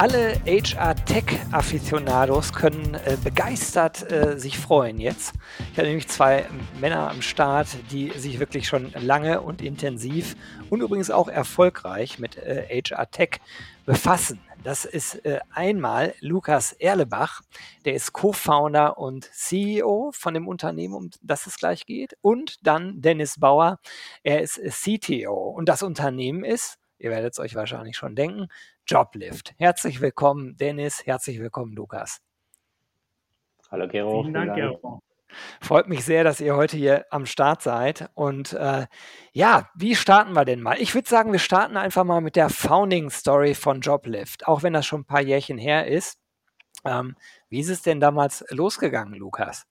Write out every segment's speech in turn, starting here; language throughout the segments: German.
Alle HR-Tech-Afficionados können äh, begeistert äh, sich freuen jetzt. Ich habe nämlich zwei Männer am Start, die sich wirklich schon lange und intensiv und übrigens auch erfolgreich mit äh, HR-Tech befassen. Das ist äh, einmal Lukas Erlebach, der ist Co-Founder und CEO von dem Unternehmen, um das es gleich geht. Und dann Dennis Bauer, er ist CTO. Und das Unternehmen ist, ihr werdet es euch wahrscheinlich schon denken, Joblift. Herzlich willkommen, Dennis. Herzlich willkommen, Lukas. Hallo, Gero. Vielen Dank, Gero. Freut mich sehr, dass ihr heute hier am Start seid. Und äh, ja, wie starten wir denn mal? Ich würde sagen, wir starten einfach mal mit der Founding Story von Joblift, auch wenn das schon ein paar Jährchen her ist. Ähm, wie ist es denn damals losgegangen, Lukas?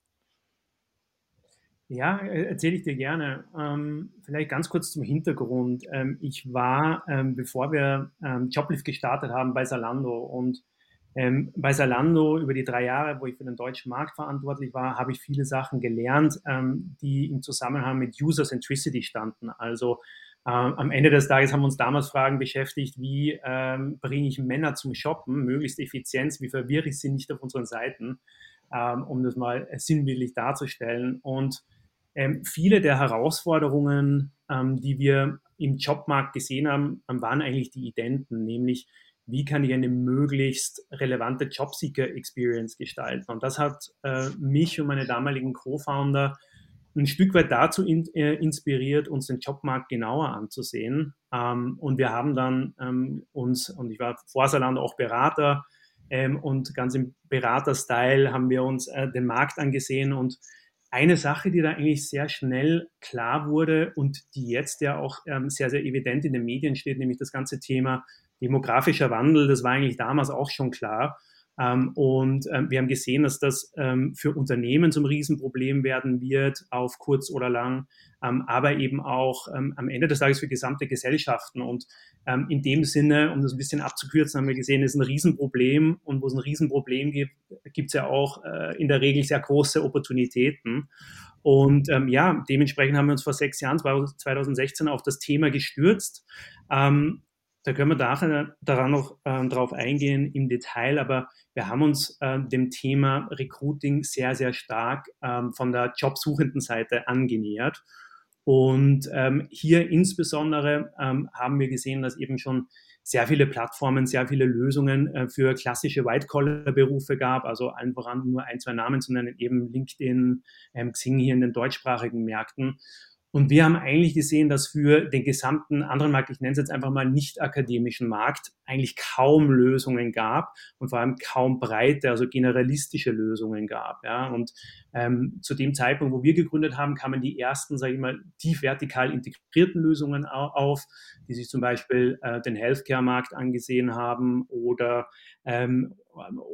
Ja, äh, erzähle ich dir gerne. Ähm, vielleicht ganz kurz zum Hintergrund. Ähm, ich war, ähm, bevor wir ähm, Joblift gestartet haben, bei Salando und ähm, bei Salando über die drei Jahre, wo ich für den deutschen Markt verantwortlich war, habe ich viele Sachen gelernt, ähm, die im Zusammenhang mit User Centricity standen. Also am Ende des Tages haben wir uns damals Fragen beschäftigt, wie bringe ich Männer zum Shoppen, möglichst effizient, wie verwirre ich sie nicht auf unseren Seiten, um das mal sinnbildlich darzustellen. Und ähm, viele der Herausforderungen, ähm, die wir im Jobmarkt gesehen haben, ähm, waren eigentlich die identen, nämlich wie kann ich eine möglichst relevante Jobseeker-Experience gestalten. Und das hat äh, mich und meine damaligen Co-Founder ein Stück weit dazu in, äh, inspiriert, uns den Jobmarkt genauer anzusehen. Ähm, und wir haben dann ähm, uns, und ich war vor Saland auch Berater, ähm, und ganz im Berater-Style haben wir uns äh, den Markt angesehen und eine Sache, die da eigentlich sehr schnell klar wurde und die jetzt ja auch ähm, sehr, sehr evident in den Medien steht, nämlich das ganze Thema demografischer Wandel, das war eigentlich damals auch schon klar. Ähm, und ähm, wir haben gesehen, dass das ähm, für Unternehmen zum Riesenproblem werden wird, auf kurz oder lang, aber eben auch am Ende des Tages für gesamte Gesellschaften. Und in dem Sinne, um das ein bisschen abzukürzen, haben wir gesehen, ist ein Riesenproblem. Und wo es ein Riesenproblem gibt, gibt es ja auch äh, in der Regel sehr große Opportunitäten. Und ähm, ja, dementsprechend haben wir uns vor sechs Jahren, 2016, auf das Thema gestürzt. Ähm, da können wir nachher daran noch äh, drauf eingehen im Detail, aber wir haben uns äh, dem Thema Recruiting sehr, sehr stark ähm, von der jobsuchenden Seite angenähert. Und ähm, hier insbesondere ähm, haben wir gesehen, dass eben schon sehr viele Plattformen, sehr viele Lösungen äh, für klassische White-Collar-Berufe gab, also allen voran nur ein, zwei Namen zu nennen, eben LinkedIn, ähm, Xing hier in den deutschsprachigen Märkten. Und wir haben eigentlich gesehen, dass für den gesamten anderen Markt, ich nenne es jetzt einfach mal nicht akademischen Markt, eigentlich kaum Lösungen gab und vor allem kaum breite, also generalistische Lösungen gab. Ja. Und ähm, zu dem Zeitpunkt, wo wir gegründet haben, kamen die ersten, sage ich mal, tief vertikal integrierten Lösungen auf, die sich zum Beispiel äh, den Healthcare-Markt angesehen haben oder, ähm,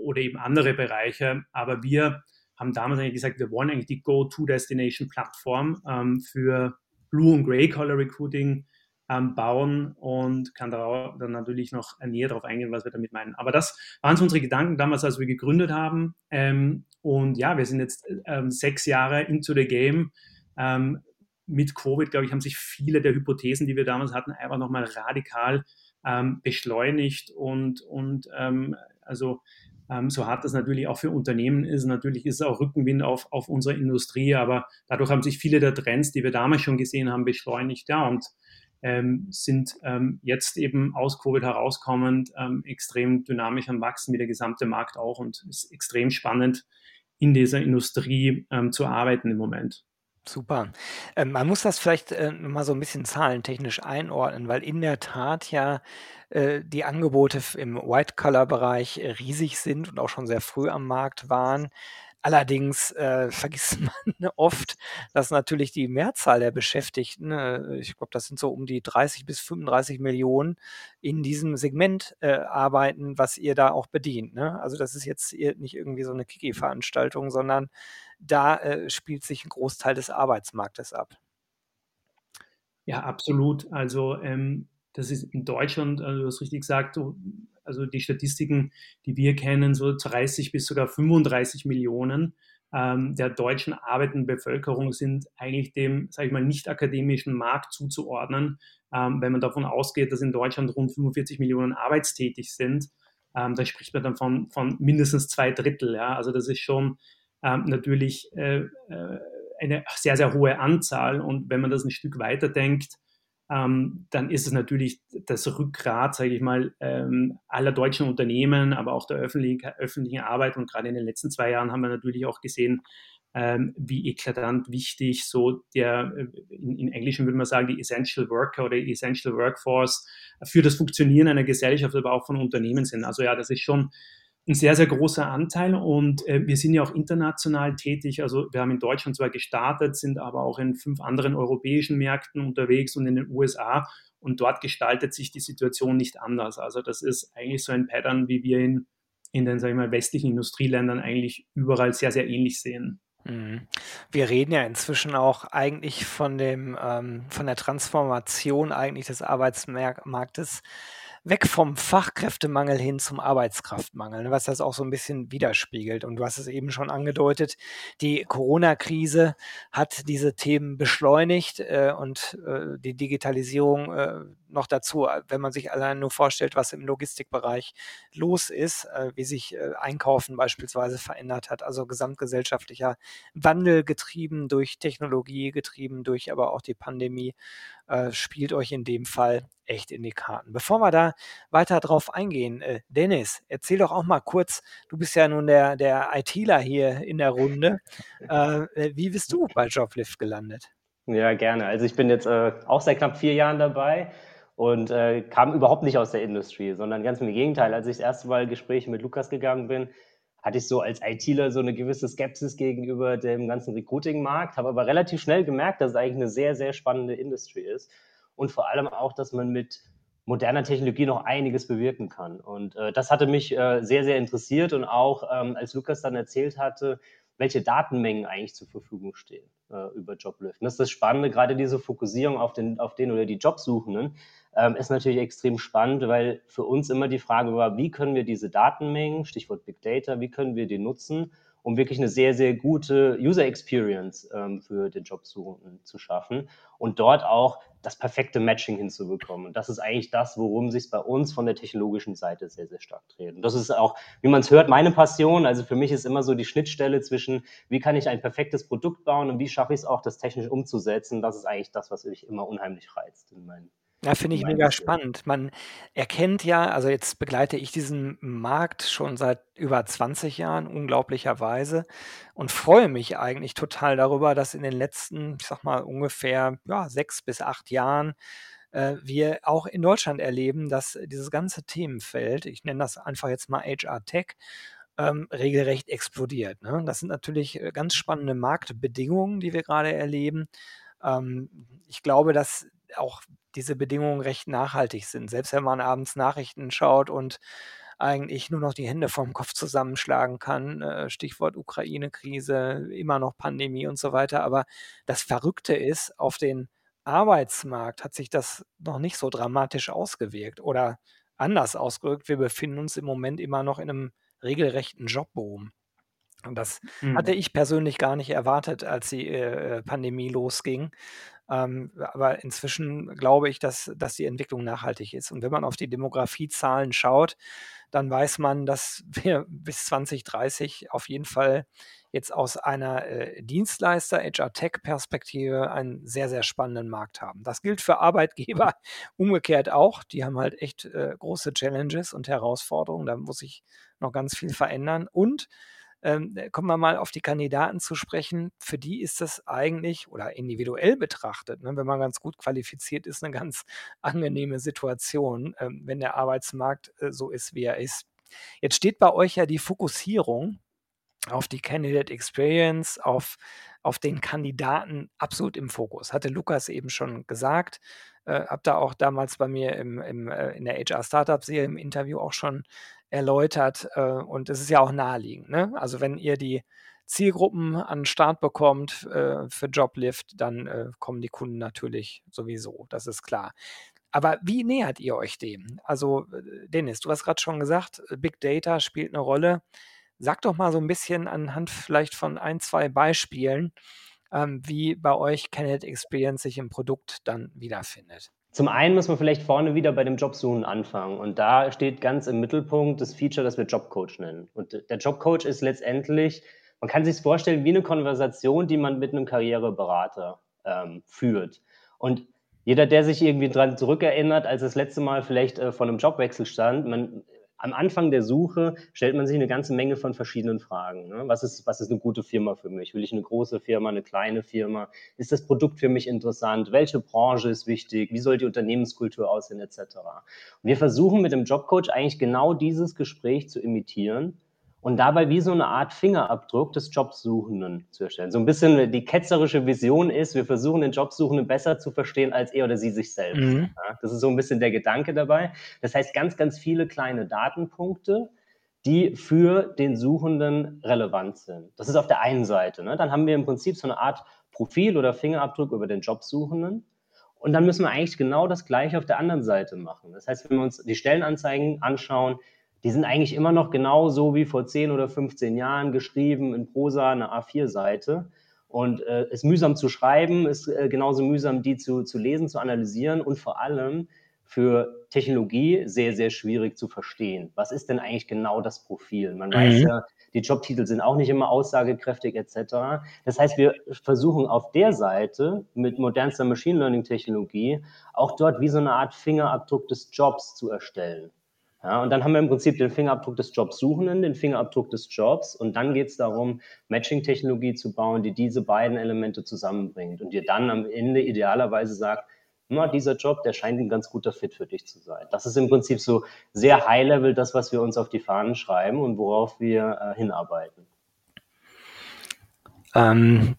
oder eben andere Bereiche. Aber wir haben damals eigentlich gesagt, wir wollen eigentlich die Go-To-Destination-Plattform ähm, für Blue- und Gray-Color-Recruiting ähm, bauen und kann da dann natürlich noch näher darauf eingehen, was wir damit meinen. Aber das waren so unsere Gedanken damals, als wir gegründet haben. Ähm, und ja, wir sind jetzt ähm, sechs Jahre into the game. Ähm, mit Covid, glaube ich, haben sich viele der Hypothesen, die wir damals hatten, einfach nochmal radikal ähm, beschleunigt und, und also ähm, so hart das natürlich auch für Unternehmen ist. Natürlich ist es auch Rückenwind auf, auf unsere Industrie, aber dadurch haben sich viele der Trends, die wir damals schon gesehen haben, beschleunigt. Ja, und ähm, sind ähm, jetzt eben aus Covid herauskommend ähm, extrem dynamisch am Wachsen, wie der gesamte Markt auch. Und ist extrem spannend, in dieser Industrie ähm, zu arbeiten im Moment. Super. Ähm, man muss das vielleicht äh, mal so ein bisschen zahlentechnisch einordnen, weil in der Tat ja äh, die Angebote im White-Color-Bereich äh, riesig sind und auch schon sehr früh am Markt waren. Allerdings äh, vergisst man oft, dass natürlich die Mehrzahl der Beschäftigten, äh, ich glaube, das sind so um die 30 bis 35 Millionen, in diesem Segment äh, arbeiten, was ihr da auch bedient. Ne? Also das ist jetzt nicht irgendwie so eine Kiki-Veranstaltung, sondern da äh, spielt sich ein Großteil des Arbeitsmarktes ab. Ja, absolut. Also ähm, das ist in Deutschland, also du hast richtig gesagt, also die Statistiken, die wir kennen, so 30 bis sogar 35 Millionen ähm, der deutschen arbeitenden Bevölkerung sind eigentlich dem, sage ich mal, nicht akademischen Markt zuzuordnen. Ähm, wenn man davon ausgeht, dass in Deutschland rund 45 Millionen arbeitstätig sind, ähm, da spricht man dann von, von mindestens zwei Drittel. Ja? Also das ist schon natürlich äh, äh, eine sehr, sehr hohe Anzahl. Und wenn man das ein Stück weiter denkt, ähm, dann ist es natürlich das Rückgrat, sage ich mal, ähm, aller deutschen Unternehmen, aber auch der öffentlichen, öffentlichen Arbeit. Und gerade in den letzten zwei Jahren haben wir natürlich auch gesehen, ähm, wie eklatant wichtig so der, äh, in, in Englischen würde man sagen, die Essential Worker oder Essential Workforce für das Funktionieren einer Gesellschaft, aber auch von Unternehmen sind. Also ja, das ist schon ein sehr, sehr großer Anteil und äh, wir sind ja auch international tätig. Also wir haben in Deutschland zwar gestartet, sind aber auch in fünf anderen europäischen Märkten unterwegs und in den USA und dort gestaltet sich die Situation nicht anders. Also das ist eigentlich so ein Pattern, wie wir in, in den, sag ich mal, westlichen Industrieländern eigentlich überall sehr, sehr ähnlich sehen. Mhm. Wir reden ja inzwischen auch eigentlich von dem, ähm, von der Transformation eigentlich des Arbeitsmarktes weg vom Fachkräftemangel hin zum Arbeitskraftmangel, ne, was das auch so ein bisschen widerspiegelt. Und du hast es eben schon angedeutet, die Corona-Krise hat diese Themen beschleunigt äh, und äh, die Digitalisierung äh, noch dazu, wenn man sich allein nur vorstellt, was im Logistikbereich los ist, äh, wie sich äh, Einkaufen beispielsweise verändert hat, also gesamtgesellschaftlicher Wandel getrieben durch Technologie, getrieben durch aber auch die Pandemie äh, spielt euch in dem Fall echt in die Karten. Bevor wir da weiter drauf eingehen, äh, Dennis, erzähl doch auch mal kurz, du bist ja nun der, der ITler hier in der Runde. Äh, wie bist du bei Joblift gelandet? Ja, gerne. Also ich bin jetzt äh, auch seit knapp vier Jahren dabei und äh, kam überhaupt nicht aus der Industrie, sondern ganz im Gegenteil. Als ich das erste Mal Gespräche mit Lukas gegangen bin, hatte ich so als ITler so eine gewisse Skepsis gegenüber dem ganzen Recruiting-Markt, habe aber relativ schnell gemerkt, dass es eigentlich eine sehr, sehr spannende Industrie ist und vor allem auch, dass man mit moderner Technologie noch einiges bewirken kann. Und äh, das hatte mich äh, sehr, sehr interessiert und auch ähm, als Lukas dann erzählt hatte, welche Datenmengen eigentlich zur Verfügung stehen äh, über Joblift. Und das ist das Spannende, gerade diese Fokussierung auf den, auf den oder die Jobsuchenden ähm, ist natürlich extrem spannend, weil für uns immer die Frage war, wie können wir diese Datenmengen, Stichwort Big Data, wie können wir die nutzen, um wirklich eine sehr, sehr gute User Experience ähm, für den Jobsuchenden zu schaffen und dort auch das perfekte Matching hinzubekommen. Und das ist eigentlich das, worum sich bei uns von der technologischen Seite sehr, sehr stark dreht. Und das ist auch, wie man es hört, meine Passion. Also für mich ist immer so die Schnittstelle zwischen, wie kann ich ein perfektes Produkt bauen und wie schaffe ich es auch, das technisch umzusetzen. Das ist eigentlich das, was mich immer unheimlich reizt in meinen ja, finde ich mega spannend. Man erkennt ja, also jetzt begleite ich diesen Markt schon seit über 20 Jahren, unglaublicherweise, und freue mich eigentlich total darüber, dass in den letzten, ich sag mal, ungefähr ja, sechs bis acht Jahren äh, wir auch in Deutschland erleben, dass dieses ganze Themenfeld, ich nenne das einfach jetzt mal HR Tech, ähm, regelrecht explodiert. Ne? Das sind natürlich äh, ganz spannende Marktbedingungen, die wir gerade erleben. Ähm, ich glaube, dass auch diese Bedingungen recht nachhaltig sind. Selbst wenn man abends Nachrichten schaut und eigentlich nur noch die Hände vom Kopf zusammenschlagen kann, äh, Stichwort Ukraine-Krise, immer noch Pandemie und so weiter. Aber das Verrückte ist, auf den Arbeitsmarkt hat sich das noch nicht so dramatisch ausgewirkt oder anders ausgedrückt. Wir befinden uns im Moment immer noch in einem regelrechten Jobboom. Und das mhm. hatte ich persönlich gar nicht erwartet, als die äh, Pandemie losging. Ähm, aber inzwischen glaube ich, dass, dass die Entwicklung nachhaltig ist. Und wenn man auf die Demografiezahlen schaut, dann weiß man, dass wir bis 2030 auf jeden Fall jetzt aus einer äh, Dienstleister HR Tech Perspektive einen sehr sehr spannenden Markt haben. Das gilt für Arbeitgeber umgekehrt auch, die haben halt echt äh, große Challenges und Herausforderungen, da muss sich noch ganz viel verändern und ähm, äh, kommen wir mal auf die Kandidaten zu sprechen. Für die ist das eigentlich oder individuell betrachtet, ne, wenn man ganz gut qualifiziert ist, eine ganz angenehme Situation, ähm, wenn der Arbeitsmarkt äh, so ist, wie er ist. Jetzt steht bei euch ja die Fokussierung auf die Candidate Experience, auf, auf den Kandidaten absolut im Fokus. Hatte Lukas eben schon gesagt. Äh, habe da auch damals bei mir im, im, äh, in der HR Startup Serie im Interview auch schon erläutert. Äh, und es ist ja auch naheliegend. Ne? Also wenn ihr die Zielgruppen an den Start bekommt äh, für Joblift, dann äh, kommen die Kunden natürlich sowieso, das ist klar. Aber wie nähert ihr euch dem? Also, äh, Dennis, du hast gerade schon gesagt, äh, Big Data spielt eine Rolle. Sag doch mal so ein bisschen anhand vielleicht von ein, zwei Beispielen, ähm, wie bei euch Candidate Experience sich im Produkt dann wiederfindet. Zum einen muss man vielleicht vorne wieder bei dem Jobsuchen anfangen. Und da steht ganz im Mittelpunkt das Feature, das wir Jobcoach nennen. Und der Jobcoach ist letztendlich, man kann sich vorstellen wie eine Konversation, die man mit einem Karriereberater ähm, führt. Und jeder, der sich irgendwie dran zurückerinnert, als das letzte Mal vielleicht äh, vor einem Jobwechsel stand, man am Anfang der Suche stellt man sich eine ganze Menge von verschiedenen Fragen. Ne? Was, ist, was ist eine gute Firma für mich? Will ich eine große Firma, eine kleine Firma? Ist das Produkt für mich interessant? Welche Branche ist wichtig? Wie soll die Unternehmenskultur aussehen, etc. Und wir versuchen mit dem Jobcoach eigentlich genau dieses Gespräch zu imitieren und dabei wie so eine Art Fingerabdruck des Jobsuchenden zu erstellen. So ein bisschen die ketzerische Vision ist, wir versuchen den Jobsuchenden besser zu verstehen als er oder sie sich selbst. Mhm. Ja, das ist so ein bisschen der Gedanke dabei. Das heißt, ganz, ganz viele kleine Datenpunkte, die für den Suchenden relevant sind. Das ist auf der einen Seite. Ne? Dann haben wir im Prinzip so eine Art Profil oder Fingerabdruck über den Jobsuchenden. Und dann müssen wir eigentlich genau das Gleiche auf der anderen Seite machen. Das heißt, wenn wir uns die Stellenanzeigen anschauen, die sind eigentlich immer noch genauso wie vor 10 oder 15 Jahren geschrieben in Prosa, eine A4-Seite. Und äh, ist mühsam zu schreiben, ist äh, genauso mühsam, die zu, zu lesen, zu analysieren und vor allem für Technologie sehr, sehr schwierig zu verstehen. Was ist denn eigentlich genau das Profil? Man mhm. weiß ja, die Jobtitel sind auch nicht immer aussagekräftig etc. Das heißt, wir versuchen auf der Seite mit modernster Machine Learning Technologie auch dort wie so eine Art Fingerabdruck des Jobs zu erstellen. Ja, und dann haben wir im Prinzip den Fingerabdruck des Jobsuchenden, den Fingerabdruck des Jobs und dann geht es darum, Matching-Technologie zu bauen, die diese beiden Elemente zusammenbringt und dir dann am Ende idealerweise sagt, na, dieser Job, der scheint ein ganz guter Fit für dich zu sein. Das ist im Prinzip so sehr High-Level das, was wir uns auf die Fahnen schreiben und worauf wir äh, hinarbeiten. Ähm,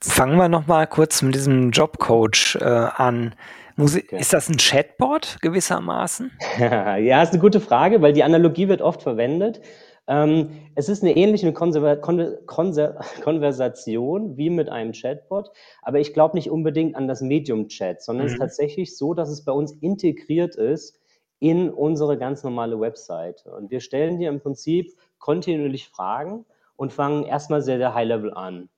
fangen wir noch mal kurz mit diesem Jobcoach äh, an. Okay. Ist das ein Chatbot gewissermaßen? ja, ist eine gute Frage, weil die Analogie wird oft verwendet. Ähm, es ist eine ähnliche Konser Konser Konversation wie mit einem Chatbot, aber ich glaube nicht unbedingt an das Medium-Chat, sondern mhm. es ist mhm. tatsächlich so, dass es bei uns integriert ist in unsere ganz normale Webseite. Und wir stellen dir im Prinzip kontinuierlich Fragen und fangen erstmal sehr, sehr high-level an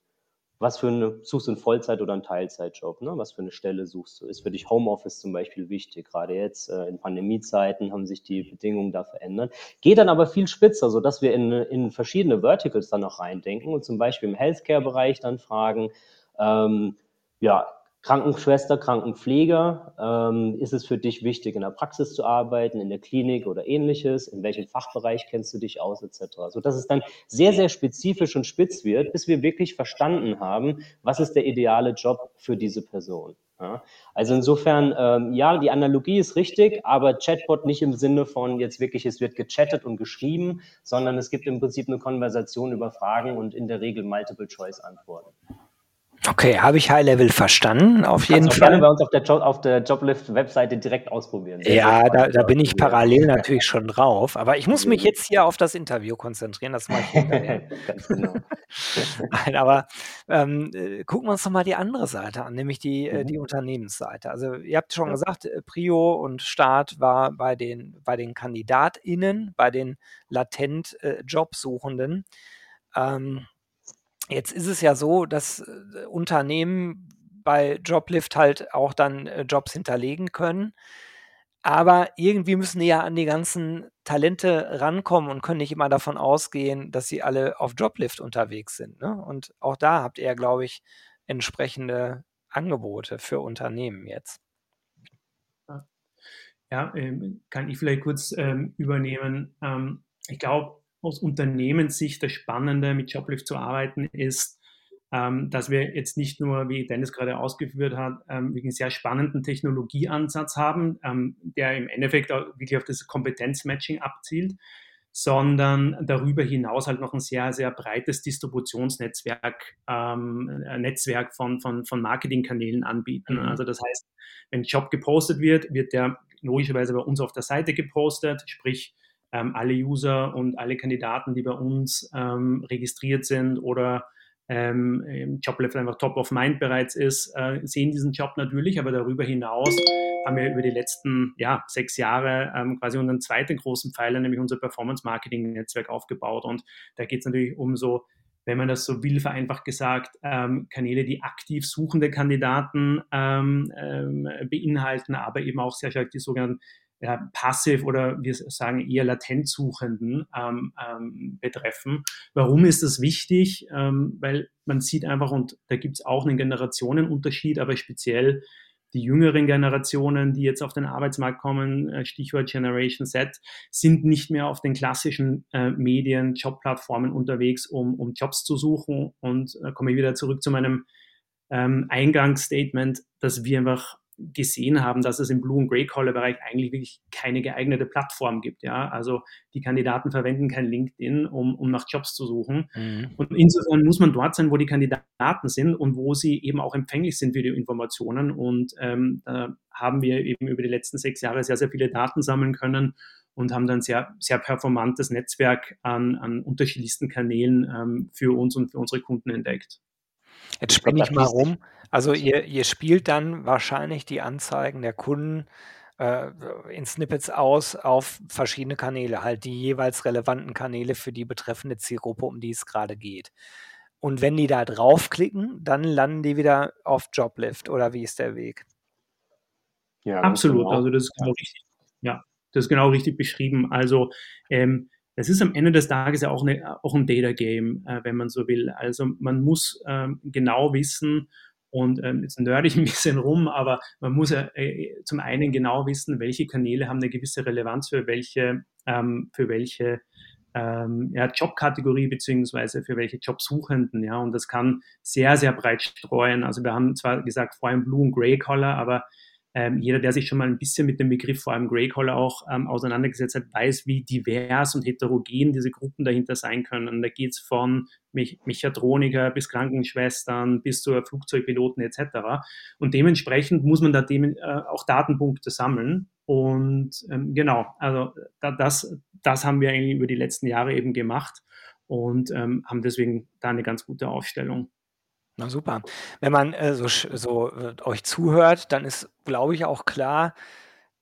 was für eine, suchst du einen Vollzeit- oder einen Teilzeitjob, ne? was für eine Stelle suchst du? Ist für dich Homeoffice zum Beispiel wichtig? Gerade jetzt äh, in Pandemiezeiten haben sich die Bedingungen da verändert. Geht dann aber viel spitzer, sodass wir in, in verschiedene Verticals dann noch reindenken und zum Beispiel im Healthcare-Bereich dann fragen, ähm, ja, Krankenschwester, Krankenpfleger, ähm, ist es für dich wichtig, in der Praxis zu arbeiten, in der Klinik oder ähnliches? In welchem Fachbereich kennst du dich aus, etc. So dass es dann sehr, sehr spezifisch und spitz wird, bis wir wirklich verstanden haben, was ist der ideale Job für diese Person. Ja? Also insofern, ähm, ja, die Analogie ist richtig, aber Chatbot nicht im Sinne von jetzt wirklich, es wird gechattet und geschrieben, sondern es gibt im Prinzip eine Konversation über Fragen und in der Regel Multiple-Choice-Antworten. Okay, habe ich High Level verstanden, auf jeden Fall. gerne bei uns auf der, jo auf der Joblift-Webseite direkt ausprobieren. Sehr, ja, da, da, bin ich parallel natürlich schon drauf, aber ich muss mich jetzt hier auf das Interview konzentrieren, das mache ich hinterher. Ganz genau. Nein, aber ähm, äh, gucken wir uns doch mal die andere Seite an, nämlich die, äh, mhm. die Unternehmensseite. Also ihr habt schon ja. gesagt, äh, Prio und Start war bei den, bei den KandidatInnen, bei den latent äh, Jobsuchenden. Ähm, Jetzt ist es ja so, dass äh, Unternehmen bei Joblift halt auch dann äh, Jobs hinterlegen können. Aber irgendwie müssen die ja an die ganzen Talente rankommen und können nicht immer davon ausgehen, dass sie alle auf Joblift unterwegs sind. Ne? Und auch da habt ihr, glaube ich, entsprechende Angebote für Unternehmen jetzt. Ja, ähm, kann ich vielleicht kurz ähm, übernehmen. Ähm, ich glaube, aus Unternehmenssicht das Spannende mit Joblift zu arbeiten ist, ähm, dass wir jetzt nicht nur, wie Dennis gerade ausgeführt hat, ähm, einen sehr spannenden Technologieansatz haben, ähm, der im Endeffekt auch wirklich auf das Kompetenzmatching abzielt, sondern darüber hinaus halt noch ein sehr, sehr breites Distributionsnetzwerk, ähm, Netzwerk von, von, von Marketingkanälen anbieten. Mhm. Also das heißt, wenn ein Job gepostet wird, wird der logischerweise bei uns auf der Seite gepostet, sprich ähm, alle User und alle Kandidaten, die bei uns ähm, registriert sind oder ähm, im Joblevel einfach top of mind bereits ist, äh, sehen diesen Job natürlich, aber darüber hinaus haben wir über die letzten ja, sechs Jahre ähm, quasi unseren zweiten großen Pfeiler, nämlich unser Performance-Marketing-Netzwerk aufgebaut. Und da geht es natürlich um so, wenn man das so will, vereinfacht gesagt, ähm, Kanäle, die aktiv suchende Kandidaten ähm, ähm, beinhalten, aber eben auch sehr stark die sogenannten ja, passiv oder wir sagen eher latent Suchenden ähm, ähm, betreffen. Warum ist das wichtig? Ähm, weil man sieht einfach, und da gibt es auch einen Generationenunterschied, aber speziell die jüngeren Generationen, die jetzt auf den Arbeitsmarkt kommen, äh, Stichwort Generation Z, sind nicht mehr auf den klassischen äh, Medien, Jobplattformen unterwegs, um, um Jobs zu suchen. Und äh, komme ich wieder zurück zu meinem ähm, Eingangsstatement, dass wir einfach gesehen haben, dass es im Blue- und Grey-Collar-Bereich eigentlich wirklich keine geeignete Plattform gibt. Ja? Also die Kandidaten verwenden kein LinkedIn, um, um nach Jobs zu suchen. Mhm. Und insofern muss man dort sein, wo die Kandidaten sind und wo sie eben auch empfänglich sind für die Informationen. Und ähm, da haben wir eben über die letzten sechs Jahre sehr, sehr viele Daten sammeln können und haben dann sehr, sehr performantes Netzwerk an, an unterschiedlichsten Kanälen ähm, für uns und für unsere Kunden entdeckt. Jetzt spinne ich mal rum. Also ihr, ihr spielt dann wahrscheinlich die Anzeigen der Kunden äh, in Snippets aus auf verschiedene Kanäle, halt die jeweils relevanten Kanäle für die betreffende Zielgruppe, um die es gerade geht. Und wenn die da draufklicken, dann landen die wieder auf Joblift oder wie ist der Weg? Ja, absolut. Genau. Also das ist genau richtig. Ja, das ist genau richtig beschrieben. Also ähm, das ist am Ende des Tages ja auch, eine, auch ein Data Game, äh, wenn man so will. Also man muss ähm, genau wissen, und ähm, jetzt nörde ich ein bisschen rum, aber man muss ja äh, zum einen genau wissen, welche Kanäle haben eine gewisse Relevanz für welche, ähm, für welche ähm, ja, Jobkategorie beziehungsweise für welche Jobsuchenden. Ja, und das kann sehr, sehr breit streuen. Also wir haben zwar gesagt, vor allem Blue und Gray Color, aber ähm, jeder, der sich schon mal ein bisschen mit dem Begriff vor allem Grey Collar auch ähm, auseinandergesetzt hat, weiß, wie divers und heterogen diese Gruppen dahinter sein können. Und da geht es von Me Mechatroniker bis Krankenschwestern bis zu Flugzeugpiloten etc. Und dementsprechend muss man da dem, äh, auch Datenpunkte sammeln. Und ähm, genau, also da, das, das haben wir eigentlich über die letzten Jahre eben gemacht und ähm, haben deswegen da eine ganz gute Aufstellung. Na super. Wenn man äh, so, so äh, euch zuhört, dann ist, glaube ich, auch klar,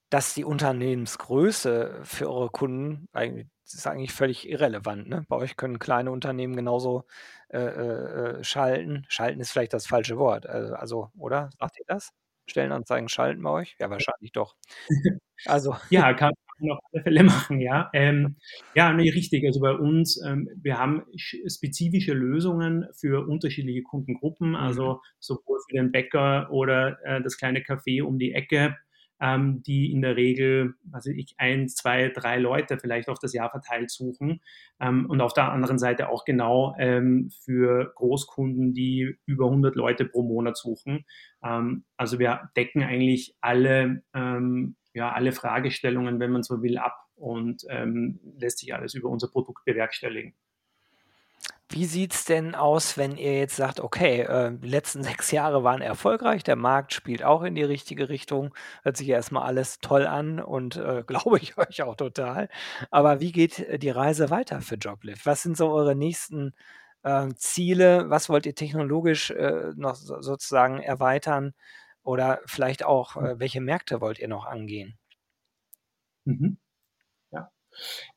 dass die Unternehmensgröße für eure Kunden eigentlich, ist eigentlich völlig irrelevant. Ne? Bei euch können kleine Unternehmen genauso äh, äh, äh schalten. Schalten ist vielleicht das falsche Wort. Also, also, oder? Sagt ihr das? Stellenanzeigen schalten bei euch? Ja, wahrscheinlich doch. Also. Ja, kann, man auf alle Fälle machen, ja. Ähm, ja, nee, richtig. Also bei uns, ähm, wir haben spezifische Lösungen für unterschiedliche Kundengruppen, also mhm. sowohl für den Bäcker oder äh, das kleine Café um die Ecke, ähm, die in der Regel, also ich, eins, zwei, drei Leute vielleicht auf das Jahr verteilt suchen. Ähm, und auf der anderen Seite auch genau ähm, für Großkunden, die über 100 Leute pro Monat suchen. Ähm, also wir decken eigentlich alle ja, alle Fragestellungen, wenn man so will, ab und ähm, lässt sich alles über unser Produkt bewerkstelligen. Wie sieht es denn aus, wenn ihr jetzt sagt, okay, äh, die letzten sechs Jahre waren erfolgreich, der Markt spielt auch in die richtige Richtung, hört sich erstmal alles toll an und äh, glaube ich euch auch total. Aber wie geht äh, die Reise weiter für Joblift? Was sind so eure nächsten äh, Ziele? Was wollt ihr technologisch äh, noch so, sozusagen erweitern? Oder vielleicht auch, hm. äh, welche Märkte wollt ihr noch angehen? Mhm. Ja.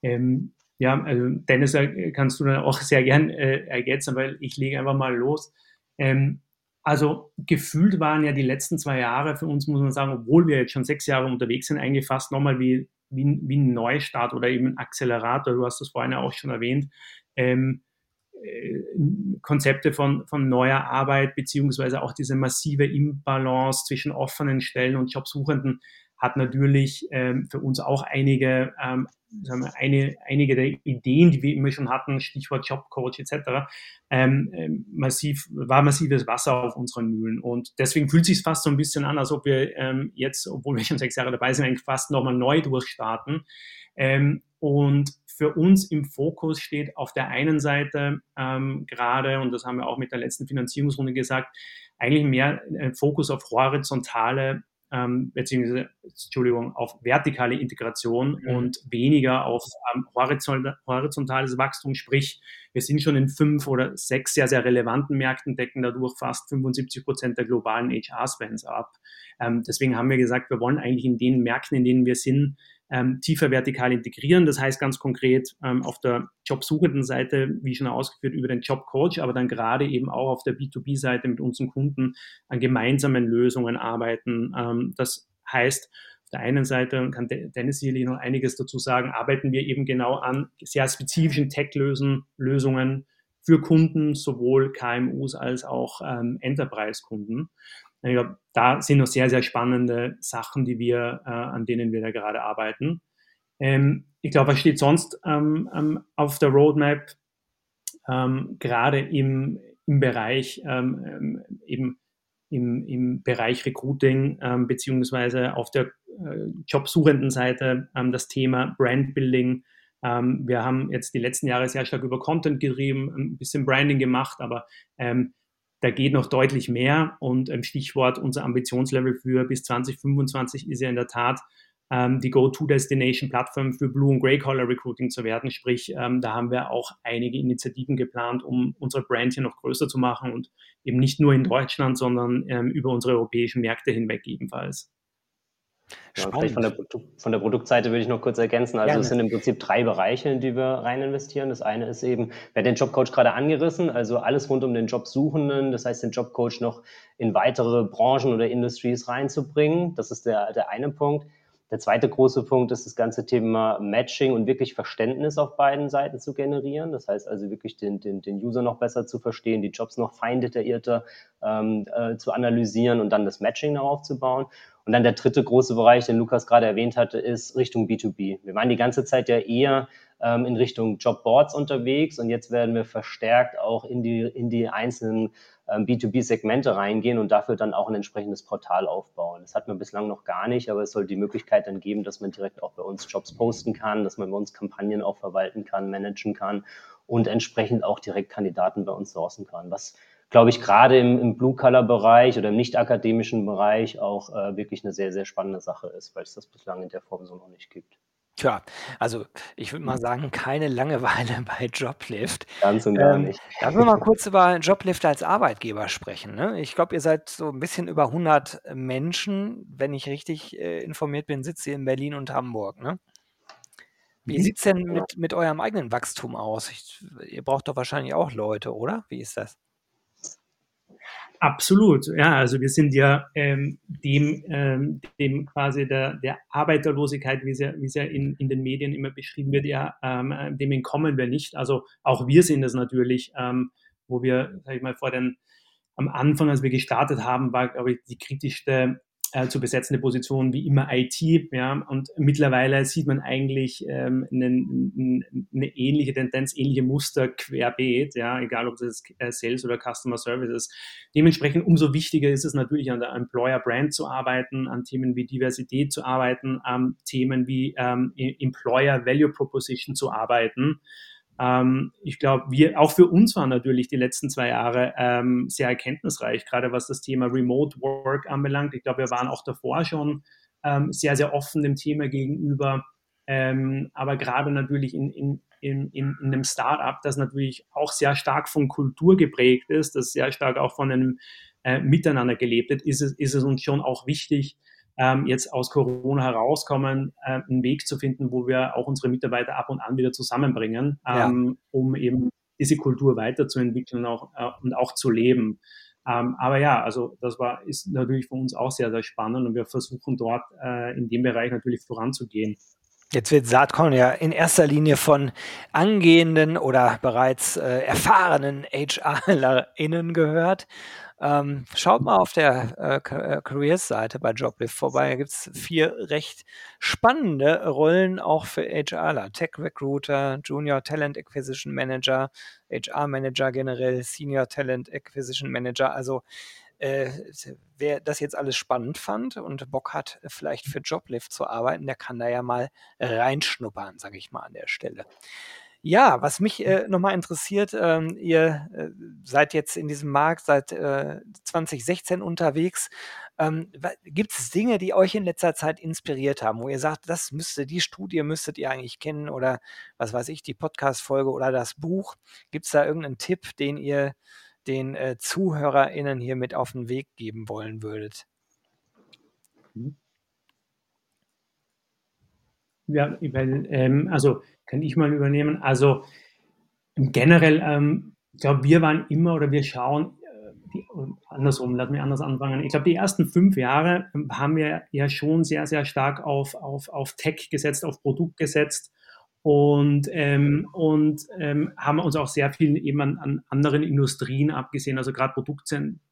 Ähm, ja, also Dennis, äh, kannst du dann auch sehr gern äh, ergänzen, weil ich lege einfach mal los. Ähm, also gefühlt waren ja die letzten zwei Jahre für uns, muss man sagen, obwohl wir jetzt schon sechs Jahre unterwegs sind, eigentlich fast nochmal wie, wie, wie ein Neustart oder eben ein Accelerator. Du hast das vorhin ja auch schon erwähnt. Ähm, äh, Konzepte von, von neuer Arbeit, beziehungsweise auch diese massive Imbalance zwischen offenen Stellen und Jobsuchenden hat natürlich ähm, für uns auch einige, ähm, sagen wir, eine, einige der Ideen, die wir immer schon hatten, Stichwort Jobcoach etc., ähm, ähm, massiv, war massives Wasser auf unseren Mühlen. Und deswegen fühlt es sich fast so ein bisschen an, als ob wir ähm, jetzt, obwohl wir schon sechs Jahre dabei sind, eigentlich fast nochmal neu durchstarten. Ähm, und für uns im Fokus steht auf der einen Seite ähm, gerade, und das haben wir auch mit der letzten Finanzierungsrunde gesagt, eigentlich mehr ein Fokus auf horizontale ähm, beziehungsweise, Entschuldigung, auf vertikale Integration mhm. und weniger auf ähm, horizontales Wachstum. Sprich, wir sind schon in fünf oder sechs sehr, sehr relevanten Märkten, decken dadurch fast 75 Prozent der globalen HR-Spends ab. Ähm, deswegen haben wir gesagt, wir wollen eigentlich in den Märkten, in denen wir sind, ähm, tiefer vertikal integrieren. Das heißt ganz konkret ähm, auf der jobsuchenden Seite, wie schon ausgeführt, über den Jobcoach, aber dann gerade eben auch auf der B2B-Seite mit unseren Kunden an gemeinsamen Lösungen arbeiten. Ähm, das heißt, auf der einen Seite, kann Dennis sicherlich noch einiges dazu sagen, arbeiten wir eben genau an sehr spezifischen Tech-Lösungen für Kunden, sowohl KMUs als auch ähm, Enterprise-Kunden. Ich glaube, da sind noch sehr, sehr spannende Sachen, die wir, äh, an denen wir da gerade arbeiten. Ähm, ich glaube, was steht sonst ähm, ähm, auf der Roadmap? Ähm, gerade im, im Bereich ähm, ähm, eben im, im Bereich Recruiting beziehungsweise auf der äh, jobsuchenden Seite das Thema Brandbuilding. Wir haben jetzt die letzten Jahre sehr stark über Content getrieben, ein bisschen Branding gemacht, aber ähm, da geht noch deutlich mehr und ähm, Stichwort unser Ambitionslevel für bis 2025 ist ja in der Tat ähm, die Go-To-Destination-Plattform für Blue- und Grey-Collar-Recruiting zu werden. Sprich, ähm, da haben wir auch einige Initiativen geplant, um unsere Brand hier noch größer zu machen und eben nicht nur in Deutschland, sondern ähm, über unsere europäischen Märkte hinweg ebenfalls. Ja, vielleicht von der, von der, Produktseite würde ich noch kurz ergänzen. Also Gerne. es sind im Prinzip drei Bereiche, in die wir rein investieren. Das eine ist eben, wer den Jobcoach gerade angerissen, also alles rund um den Jobsuchenden, das heißt den Jobcoach noch in weitere Branchen oder Industries reinzubringen. Das ist der, der eine Punkt. Der zweite große Punkt ist das ganze Thema Matching und wirklich Verständnis auf beiden Seiten zu generieren. Das heißt also wirklich den, den, den User noch besser zu verstehen, die Jobs noch feindetaillierter ähm, äh, zu analysieren und dann das Matching darauf zu bauen. Und dann der dritte große Bereich, den Lukas gerade erwähnt hatte, ist Richtung B2B. Wir waren die ganze Zeit ja eher ähm, in Richtung Jobboards unterwegs und jetzt werden wir verstärkt auch in die, in die einzelnen ähm, B2B-Segmente reingehen und dafür dann auch ein entsprechendes Portal aufbauen. Das hatten wir bislang noch gar nicht, aber es soll die Möglichkeit dann geben, dass man direkt auch bei uns Jobs posten kann, dass man bei uns Kampagnen auch verwalten kann, managen kann und entsprechend auch direkt Kandidaten bei uns sourcen kann, was glaube ich, gerade im, im Blue-Color-Bereich oder im nicht-akademischen Bereich auch äh, wirklich eine sehr, sehr spannende Sache ist, weil es das bislang in der Form so noch nicht gibt. Tja, also ich würde mal sagen, keine Langeweile bei Joblift. Ganz und gar ähm, nicht. Lass uns mal kurz über Joblift als Arbeitgeber sprechen. Ne? Ich glaube, ihr seid so ein bisschen über 100 Menschen. Wenn ich richtig äh, informiert bin, sitzt ihr in Berlin und Hamburg. Ne? Wie mhm. sieht es denn mit, mit eurem eigenen Wachstum aus? Ich, ihr braucht doch wahrscheinlich auch Leute, oder? Wie ist das? Absolut, ja, also wir sind ja ähm, dem, ähm, dem quasi der, der Arbeiterlosigkeit, wie sie, wie sie in, in den Medien immer beschrieben wird, ja, ähm, dem entkommen wir nicht. Also auch wir sind es natürlich, ähm, wo wir, sag ich mal, vor den, am Anfang, als wir gestartet haben, war, glaube ich, die kritischste äh, zu besetzende Position wie immer IT. Ja, und mittlerweile sieht man eigentlich ähm, eine, eine ähnliche Tendenz, ähnliche Muster querbeet, ja, egal ob es äh, Sales oder Customer Service ist. Dementsprechend umso wichtiger ist es natürlich an der Employer Brand zu arbeiten, an Themen wie Diversität zu arbeiten, an Themen wie ähm, Employer Value Proposition zu arbeiten. Ähm, ich glaube, wir, auch für uns waren natürlich die letzten zwei Jahre ähm, sehr erkenntnisreich, gerade was das Thema Remote Work anbelangt. Ich glaube, wir waren auch davor schon ähm, sehr, sehr offen dem Thema gegenüber. Ähm, aber gerade natürlich in, in, in, in, einem Startup, das natürlich auch sehr stark von Kultur geprägt ist, das sehr stark auch von einem äh, Miteinander gelebt wird, ist es, ist es uns schon auch wichtig, ähm, jetzt aus Corona herauskommen, äh, einen Weg zu finden, wo wir auch unsere Mitarbeiter ab und an wieder zusammenbringen, ähm, ja. um eben diese Kultur weiterzuentwickeln auch, äh, und auch zu leben. Ähm, aber ja, also das war, ist natürlich für uns auch sehr, sehr spannend und wir versuchen dort äh, in dem Bereich natürlich voranzugehen. Jetzt wird Saatkorn ja in erster Linie von angehenden oder bereits äh, erfahrenen HRlerInnen gehört. Ähm, schaut mal auf der äh, äh, Careers-Seite bei Joblift vorbei. Da gibt es vier recht spannende Rollen auch für HRler. Tech Recruiter, Junior Talent Acquisition Manager, HR Manager generell, Senior Talent Acquisition Manager. Also äh, wer das jetzt alles spannend fand und Bock hat, vielleicht für Joblift zu arbeiten, der kann da ja mal reinschnuppern, sage ich mal an der Stelle. Ja, was mich äh, nochmal interessiert, ähm, ihr äh, seid jetzt in diesem Markt seit äh, 2016 unterwegs. Ähm, Gibt es Dinge, die euch in letzter Zeit inspiriert haben, wo ihr sagt, das müsste, die Studie müsstet ihr eigentlich kennen oder was weiß ich, die Podcast-Folge oder das Buch? Gibt es da irgendeinen Tipp, den ihr den äh, ZuhörerInnen hier mit auf den Weg geben wollen würdet? Mhm. Ja, weil, ähm, also kann ich mal übernehmen. Also generell, ähm, ich glaube, wir waren immer oder wir schauen, äh, die, andersrum, lass mich anders anfangen. Ich glaube, die ersten fünf Jahre ähm, haben wir ja schon sehr, sehr stark auf, auf, auf Tech gesetzt, auf Produkt gesetzt und, ähm, und ähm, haben uns auch sehr viel eben an, an anderen Industrien abgesehen, also gerade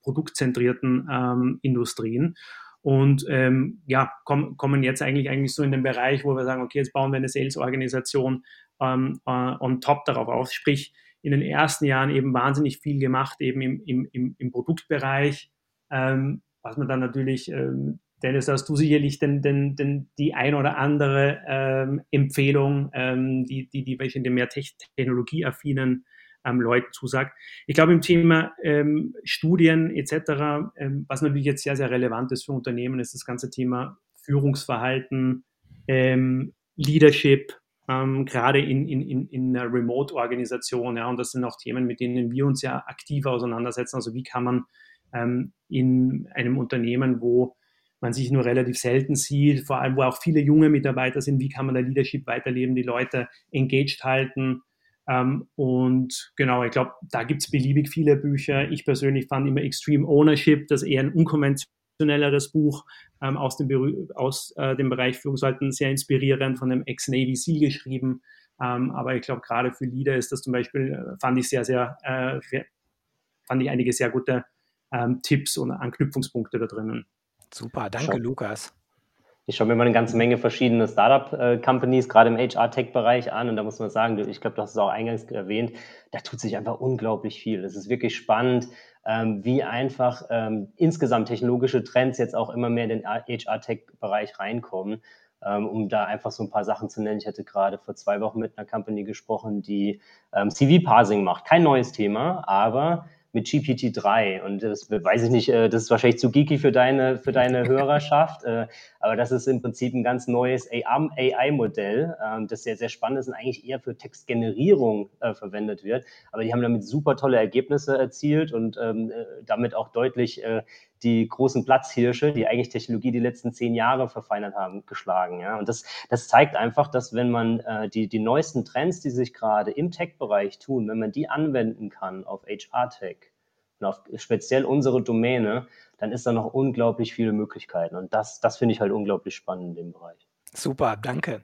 produktzentrierten ähm, Industrien und ähm, ja, komm, kommen jetzt eigentlich, eigentlich so in den Bereich, wo wir sagen, okay, jetzt bauen wir eine Sales-Organisation ähm, äh, on top darauf auf. Sprich, in den ersten Jahren eben wahnsinnig viel gemacht, eben im, im, im, im Produktbereich, ähm, was man dann natürlich, ähm, Dennis, hast du sicherlich den, den, den, die ein oder andere ähm, Empfehlung, ähm, die, die, die welche den mehr technologieaffinen ähm, Leuten zusagt. Ich glaube, im Thema ähm, Studien etc., ähm, was natürlich jetzt sehr, sehr relevant ist für Unternehmen, ist das ganze Thema Führungsverhalten, ähm, Leadership, ähm, gerade in, in, in, in einer Remote-Organisation. Ja, und das sind auch Themen, mit denen wir uns ja aktiv auseinandersetzen. Also wie kann man ähm, in einem Unternehmen, wo man sich nur relativ selten sieht, vor allem wo auch viele junge Mitarbeiter sind, wie kann man da Leadership weiterleben, die Leute engaged halten, ähm, und genau, ich glaube, da gibt es beliebig viele Bücher. Ich persönlich fand immer Extreme Ownership, das eher ein unkonventionelleres Buch ähm, aus, dem, aus äh, dem Bereich Führungshalten, sehr inspirierend von dem Ex-Navy SEAL geschrieben. Ähm, aber ich glaube, gerade für Leader ist das zum Beispiel, äh, fand ich sehr, sehr, äh, fand ich einige sehr gute Tipps und Anknüpfungspunkte da drinnen. Super, danke, Schau. Lukas. Ich schaue mir mal eine ganze Menge verschiedene Startup-Companies, gerade im HR-Tech-Bereich an. Und da muss man sagen, ich glaube, du hast es auch eingangs erwähnt, da tut sich einfach unglaublich viel. Es ist wirklich spannend, ähm, wie einfach ähm, insgesamt technologische Trends jetzt auch immer mehr in den HR-Tech-Bereich reinkommen. Ähm, um da einfach so ein paar Sachen zu nennen. Ich hatte gerade vor zwei Wochen mit einer Company gesprochen, die CV-Parsing macht. Kein neues Thema, aber mit GPT-3 und das weiß ich nicht, äh, das ist wahrscheinlich zu geeky für deine, für deine Hörerschaft, äh, aber das ist im Prinzip ein ganz neues AI-Modell, ähm, das sehr, sehr spannend ist und eigentlich eher für Textgenerierung äh, verwendet wird. Aber die haben damit super tolle Ergebnisse erzielt und ähm, damit auch deutlich die großen Platzhirsche, die eigentlich Technologie die letzten zehn Jahre verfeinert haben, geschlagen. Ja? Und das, das zeigt einfach, dass wenn man äh, die, die neuesten Trends, die sich gerade im Tech-Bereich tun, wenn man die anwenden kann auf HR-Tech und auf speziell unsere Domäne, dann ist da noch unglaublich viele Möglichkeiten. Und das, das finde ich halt unglaublich spannend in dem Bereich. Super, danke,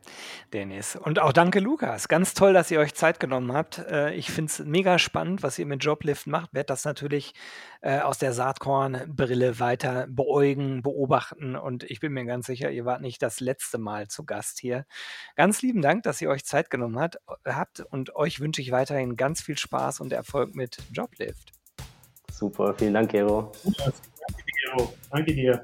Dennis. Und auch danke, Lukas. Ganz toll, dass ihr euch Zeit genommen habt. Äh, ich finde es mega spannend, was ihr mit Joblift macht. Werde das natürlich äh, aus der Saatkorn-Brille weiter beäugen, beobachten. Und ich bin mir ganz sicher, ihr wart nicht das letzte Mal zu Gast hier. Ganz lieben Dank, dass ihr euch Zeit genommen hat, habt. Und euch wünsche ich weiterhin ganz viel Spaß und Erfolg mit Joblift. Super, vielen Dank, Gero. Danke, Gero. Danke dir.